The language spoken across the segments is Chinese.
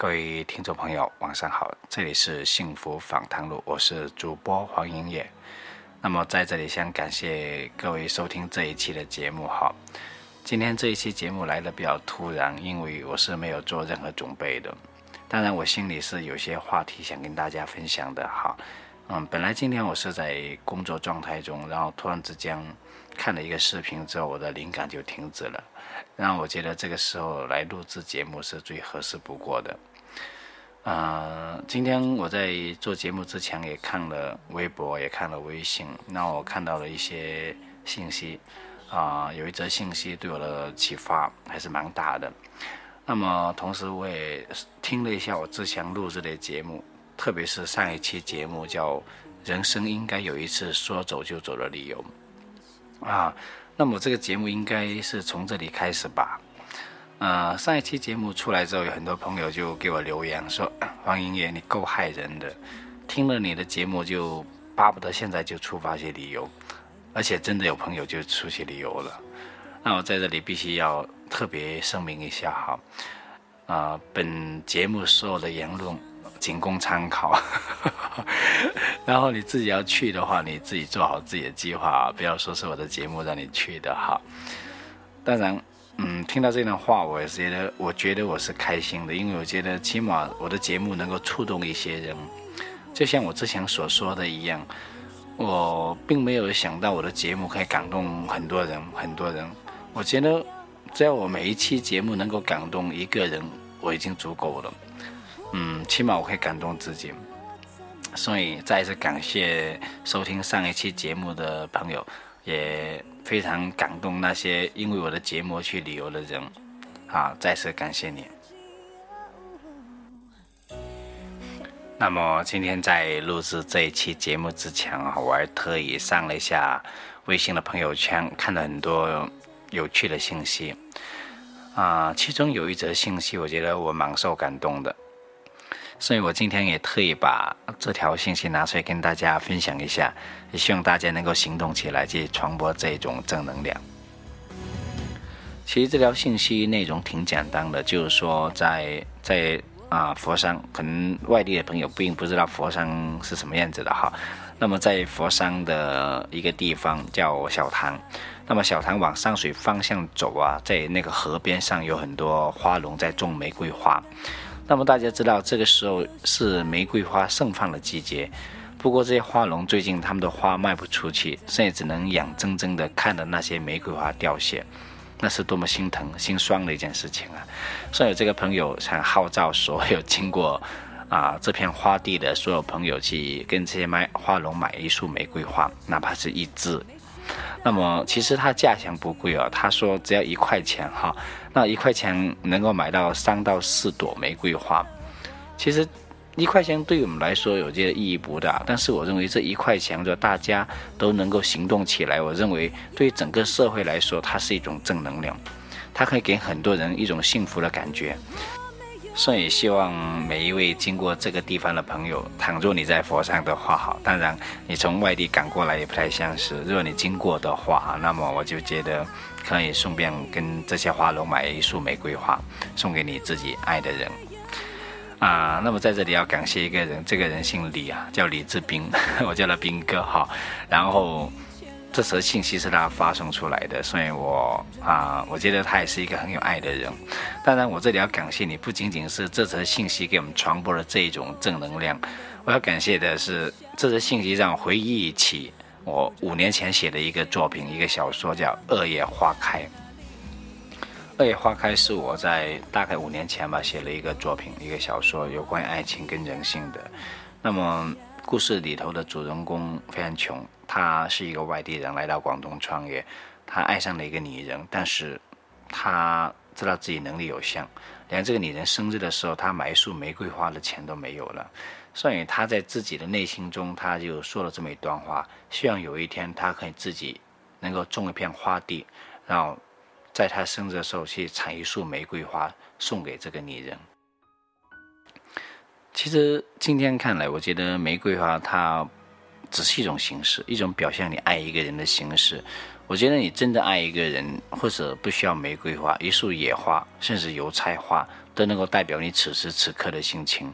各位听众朋友，晚上好，这里是幸福访谈录，我是主播黄英业。那么在这里先感谢各位收听这一期的节目哈。今天这一期节目来的比较突然，因为我是没有做任何准备的。当然，我心里是有些话题想跟大家分享的哈。嗯，本来今天我是在工作状态中，然后突然之间看了一个视频之后，我的灵感就停止了，让我觉得这个时候来录制节目是最合适不过的。呃，今天我在做节目之前也看了微博，也看了微信，那我看到了一些信息，啊，有一则信息对我的启发还是蛮大的。那么同时我也听了一下我之前录制的节目，特别是上一期节目叫《人生应该有一次说走就走的理由》，啊，那么这个节目应该是从这里开始吧。呃，上一期节目出来之后，有很多朋友就给我留言说：“黄英爷，你够害人的，听了你的节目就巴不得现在就出发去旅游，而且真的有朋友就出去旅游了。”那我在这里必须要特别声明一下哈，啊，本节目所有的言论仅供参考，然后你自己要去的话，你自己做好自己的计划，不要说是我的节目让你去的哈。当然。嗯，听到这段话，我也觉得，我觉得我是开心的，因为我觉得起码我的节目能够触动一些人，就像我之前所说的一样，我并没有想到我的节目可以感动很多人，很多人。我觉得只要我每一期节目能够感动一个人，我已经足够了。嗯，起码我可以感动自己。所以再一次感谢收听上一期节目的朋友，也。非常感动那些因为我的节目去旅游的人，啊，再次感谢你。那么今天在录制这一期节目之前啊，我还特意上了一下微信的朋友圈，看了很多有趣的信息，啊，其中有一则信息，我觉得我蛮受感动的。所以我今天也特意把这条信息拿出来跟大家分享一下，也希望大家能够行动起来，去传播这种正能量。其实这条信息内容挺简单的，就是说在在啊佛山，可能外地的朋友并不知道佛山是什么样子的哈。那么在佛山的一个地方叫小塘，那么小塘往上水方向走啊，在那个河边上有很多花农在种玫瑰花。那么大家知道，这个时候是玫瑰花盛放的季节。不过这些花农最近他们的花卖不出去，现在只能眼睁睁地看着那些玫瑰花凋谢，那是多么心疼心酸的一件事情啊！所以这个朋友想号召所有经过啊这片花地的所有朋友去跟这些卖花农买一束玫瑰花，哪怕是一支。那么其实它价钱不贵啊，他说只要一块钱哈。那一块钱能够买到三到四朵玫瑰花，其实一块钱对我们来说有些意义不大，但是我认为这一块钱，就大家都能够行动起来，我认为对整个社会来说，它是一种正能量，它可以给很多人一种幸福的感觉。所以希望每一位经过这个地方的朋友，倘若你在佛山的话，好，当然你从外地赶过来也不太现实。如果你经过的话，那么我就觉得可以顺便跟这些花农买一束玫瑰花，送给你自己爱的人。啊，那么在这里要感谢一个人，这个人姓李啊，叫李志斌，我叫他斌哥哈。然后。这则信息是他发送出来的，所以我啊，我觉得他也是一个很有爱的人。当然，我这里要感谢你，不仅仅是这则信息给我们传播了这一种正能量，我要感谢的是这则信息让我回忆起我五年前写的一个作品，一个小说叫《二月花开》。《二月花开》是我在大概五年前吧写了一个作品，一个小说，有关于爱情跟人性的。那么。故事里头的主人公非常穷，他是一个外地人来到广东创业，他爱上了一个女人，但是他知道自己能力有限，连这个女人生日的时候，他买一束玫瑰花的钱都没有了，所以他在自己的内心中，他就说了这么一段话：希望有一天他可以自己能够种一片花地，然后在他生日的时候去采一束玫瑰花送给这个女人。其实今天看来，我觉得玫瑰花它只是一种形式，一种表现你爱一个人的形式。我觉得你真的爱一个人，或者不需要玫瑰花，一束野花，甚至油菜花，都能够代表你此时此刻的心情。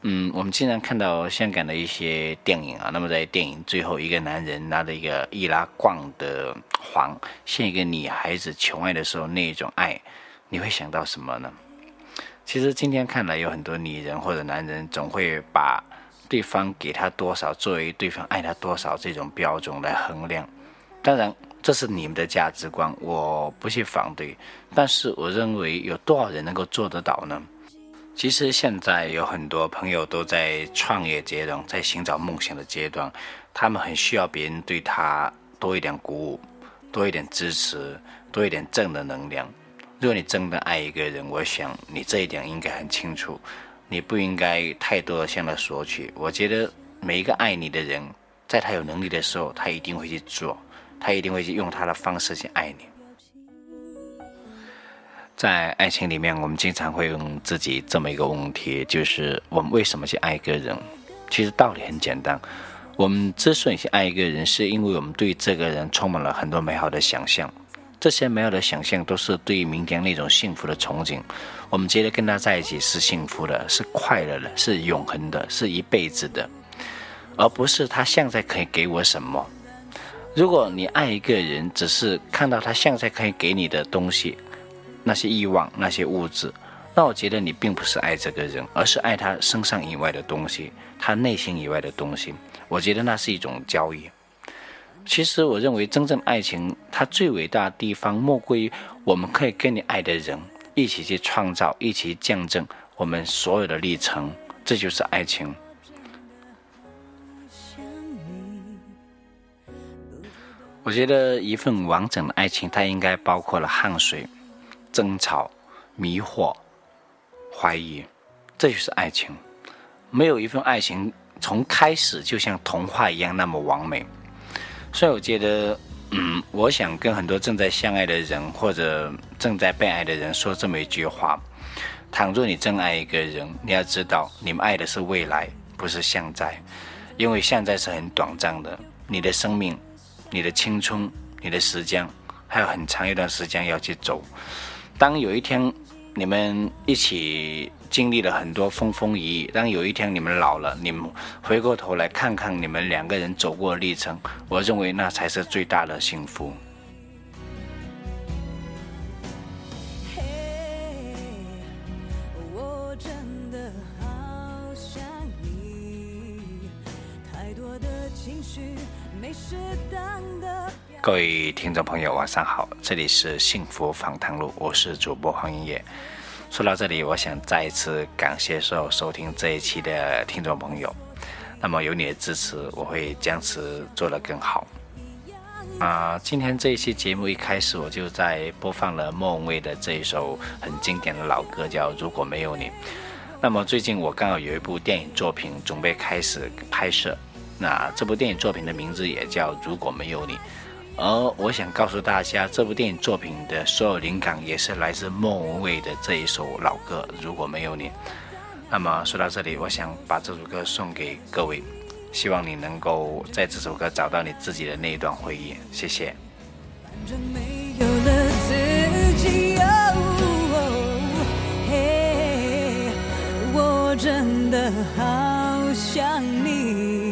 嗯，我们经常看到香港的一些电影啊，那么在电影最后，一个男人拿着一个易拉罐的黄，向一个女孩子求爱的时候，那一种爱，你会想到什么呢？其实今天看来，有很多女人或者男人总会把对方给他多少作为对方爱他多少这种标准来衡量。当然，这是你们的价值观，我不去反对。但是，我认为有多少人能够做得到呢？其实现在有很多朋友都在创业阶段，在寻找梦想的阶段，他们很需要别人对他多一点鼓舞，多一点支持，多一点正的能量。如果你真的爱一个人，我想你这一点应该很清楚，你不应该太多的向他索取。我觉得每一个爱你的人，在他有能力的时候，他一定会去做，他一定会去用他的方式去爱你。在爱情里面，我们经常会问自己这么一个问题，就是我们为什么去爱一个人？其实道理很简单，我们之所以去爱一个人，是因为我们对这个人充满了很多美好的想象。这些美好的想象都是对于明天那种幸福的憧憬。我们觉得跟他在一起是幸福的，是快乐的，是永恒的，是一辈子的，而不是他现在可以给我什么。如果你爱一个人，只是看到他现在可以给你的东西，那些欲望、那些物质，那我觉得你并不是爱这个人，而是爱他身上以外的东西，他内心以外的东西。我觉得那是一种交易。其实，我认为真正爱情，它最伟大的地方，莫过于我们可以跟你爱的人一起去创造，一起见证我们所有的历程，这就是爱情。我觉得一份完整的爱情，它应该包括了汗水、争吵、迷惑、怀疑，这就是爱情。没有一份爱情从开始就像童话一样那么完美。所以我觉得，嗯，我想跟很多正在相爱的人或者正在被爱的人说这么一句话：，倘若你真爱一个人，你要知道，你们爱的是未来，不是现在，因为现在是很短暂的。你的生命、你的青春、你的时间，还有很长一段时间要去走。当有一天你们一起。经历了很多风风雨雨，当有一天你们老了，你们回过头来看看你们两个人走过的历程，我认为那才是最大的幸福。各位听众朋友，晚上好，这里是幸福访谈录，我是主播黄英业。说到这里，我想再一次感谢所有收听这一期的听众朋友。那么有你的支持，我会坚持做得更好。啊，今天这一期节目一开始我就在播放了莫文蔚的这一首很经典的老歌，叫《如果没有你》。那么最近我刚好有一部电影作品准备开始拍摄，那这部电影作品的名字也叫《如果没有你》。而我想告诉大家，这部电影作品的所有灵感也是来自莫文蔚的这一首老歌《如果没有你》。那么说到这里，我想把这首歌送给各位，希望你能够在这首歌找到你自己的那一段回忆。谢谢。我真的好想你，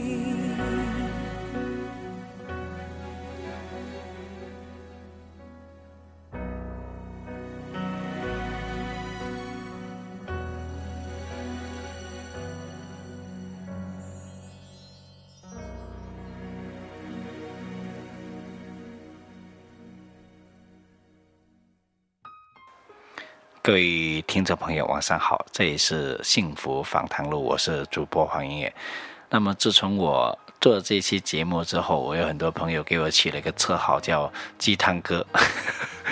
各位听众朋友，晚上好！这里是幸福访谈录，我是主播黄音乐。那么，自从我做了这期节目之后，我有很多朋友给我起了一个绰号，叫“鸡汤哥”。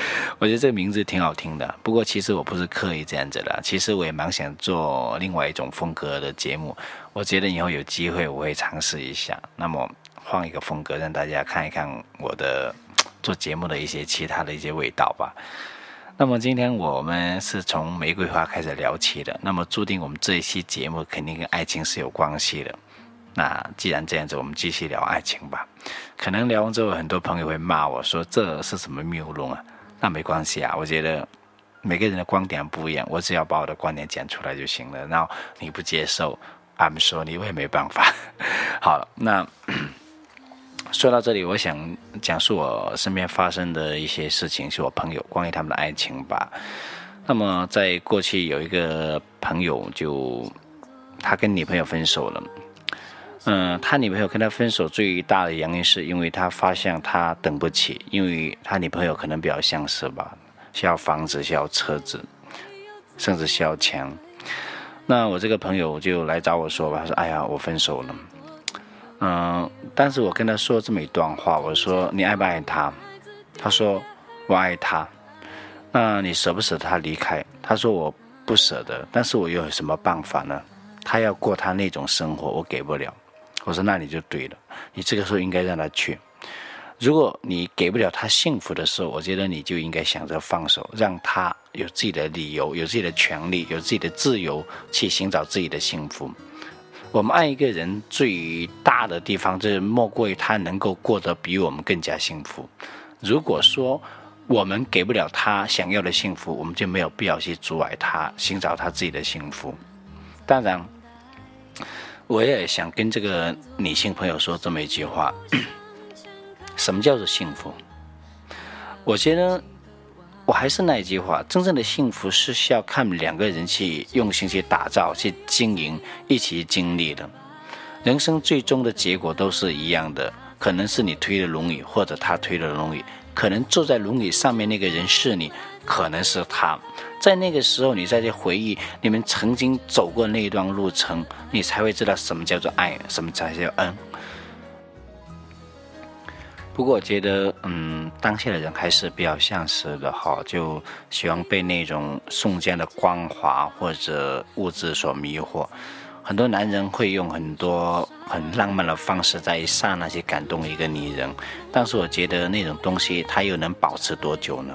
我觉得这个名字挺好听的。不过，其实我不是刻意这样子的。其实我也蛮想做另外一种风格的节目。我觉得以后有机会我会尝试一下。那么，换一个风格，让大家看一看我的做节目的一些其他的一些味道吧。那么今天我们是从玫瑰花开始聊起的，那么注定我们这一期节目肯定跟爱情是有关系的。那既然这样子，我们继续聊爱情吧。可能聊完之后，很多朋友会骂我说这是什么谬论啊？那没关系啊，我觉得每个人的观点不一样，我只要把我的观点讲出来就行了。然后你不接受，I'm 说你我也没办法。好了，那说到这里，我想讲述我身边发生的一些事情，是我朋友关于他们的爱情吧。那么在过去有一个朋友，就他跟女朋友分手了。嗯，他女朋友跟他分手最大的原因是因为他发现他等不起，因为他女朋友可能比较相似吧，需要房子，需要车子，甚至需要钱。那我这个朋友就来找我说吧，他说：“哎呀，我分手了。”嗯，但是我跟他说这么一段话，我说：“你爱不爱他？”他说：“我爱他。”那你舍不舍得他离开？他说：“我不舍得，但是我又有什么办法呢？他要过他那种生活，我给不了。”我说那你就对了，你这个时候应该让他去。如果你给不了他幸福的时候，我觉得你就应该想着放手，让他有自己的理由，有自己的权利，有自己的自由去寻找自己的幸福。我们爱一个人最大的地方，就是莫过于他能够过得比我们更加幸福。如果说我们给不了他想要的幸福，我们就没有必要去阻碍他寻找他自己的幸福。当然。我也想跟这个女性朋友说这么一句话：什么叫做幸福？我觉得我还是那一句话，真正的幸福是需要看两个人去用心去打造、去经营、一起经历的。人生最终的结果都是一样的，可能是你推的轮椅，或者他推的轮椅，可能坐在轮椅上面那个人是你，可能是他。在那个时候，你再去回忆你们曾经走过那一段路程，你才会知道什么叫做爱，什么才叫恩。不过我觉得，嗯，当下的人还是比较现实的哈，就喜欢被那种瞬间的光华或者物质所迷惑。很多男人会用很多很浪漫的方式，在一刹那去感动一个女人，但是我觉得那种东西，它又能保持多久呢？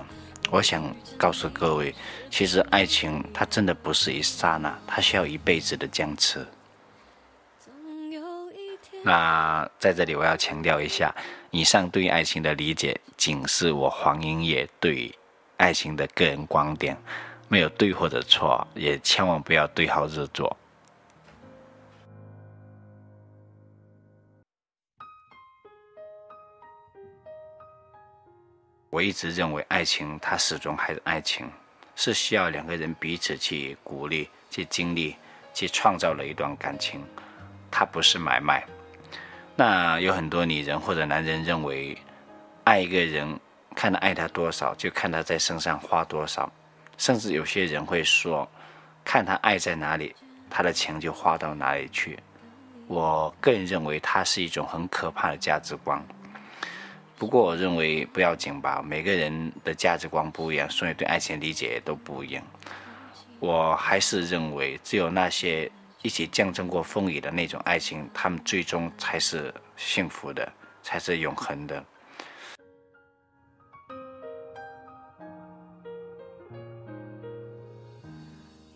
我想告诉各位，其实爱情它真的不是一刹那，它需要一辈子的坚持。那在这里我要强调一下，以上对爱情的理解仅是我黄英也对爱情的个人观点，没有对或者错，也千万不要对号入座。我一直认为，爱情它始终还是爱情，是需要两个人彼此去鼓励、去经历、去创造了一段感情，它不是买卖。那有很多女人或者男人认为，爱一个人，看他爱他多少，就看他在身上花多少，甚至有些人会说，看他爱在哪里，他的钱就花到哪里去。我个人认为，它是一种很可怕的价值观。不过我认为不要紧吧，每个人的价值观不一样，所以对爱情理解也都不一样。我还是认为，只有那些一起见证过风雨的那种爱情，他们最终才是幸福的，才是永恒的。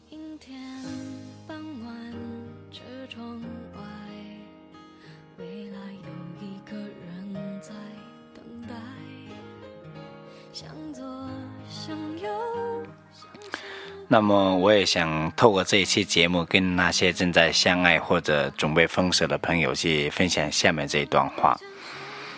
阴天傍晚，车窗那么，我也想透过这一期节目，跟那些正在相爱或者准备分手的朋友去分享下面这一段话。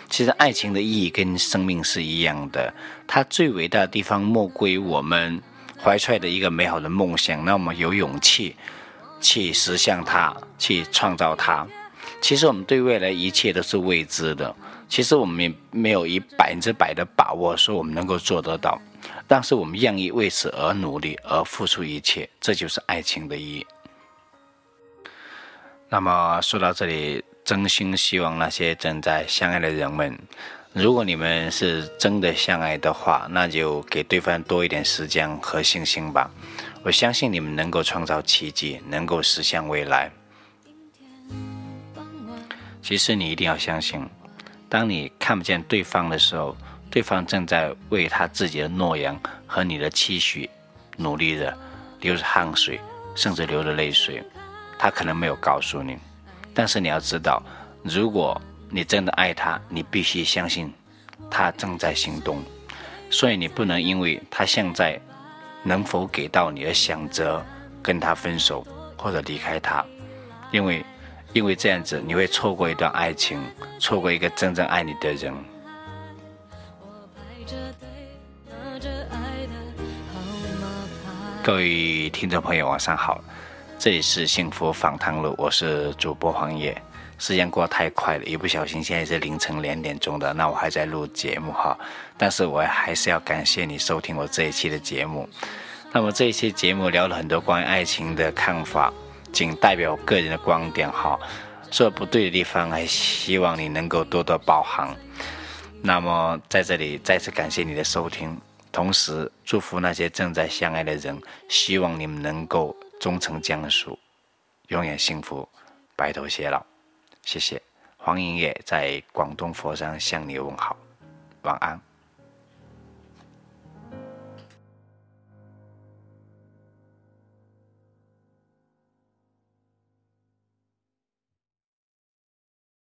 其实，爱情的意义跟生命是一样的，它最伟大的地方莫过于我们怀揣的一个美好的梦想，那么有勇气去实现它，去创造它。其实，我们对未来一切都是未知的。其实，我们也没有以百分之百的把握说我们能够做得到。但是我们愿意为此而努力，而付出一切，这就是爱情的意义。那么说到这里，真心希望那些正在相爱的人们，如果你们是真的相爱的话，那就给对方多一点时间和信心吧。我相信你们能够创造奇迹，能够实现未来。其实你一定要相信，当你看不见对方的时候。对方正在为他自己的诺言和你的期许努力着，流着汗水，甚至流着泪水。他可能没有告诉你，但是你要知道，如果你真的爱他，你必须相信他正在行动。所以你不能因为他现在能否给到你而想着跟他分手或者离开他，因为因为这样子你会错过一段爱情，错过一个真正爱你的人。各位听众朋友，晚上好，这里是幸福访谈录，我是主播黄野。时间过得太快了，一不小心现在是凌晨两点钟的，那我还在录节目哈。但是我还是要感谢你收听我这一期的节目。那么这一期节目聊了很多关于爱情的看法，仅代表个人的观点哈。说不对的地方，还希望你能够多多包涵。那么在这里再次感谢你的收听，同时祝福那些正在相爱的人，希望你们能够终成眷属，永远幸福，白头偕老。谢谢，黄莹也在广东佛山向你问好，晚安。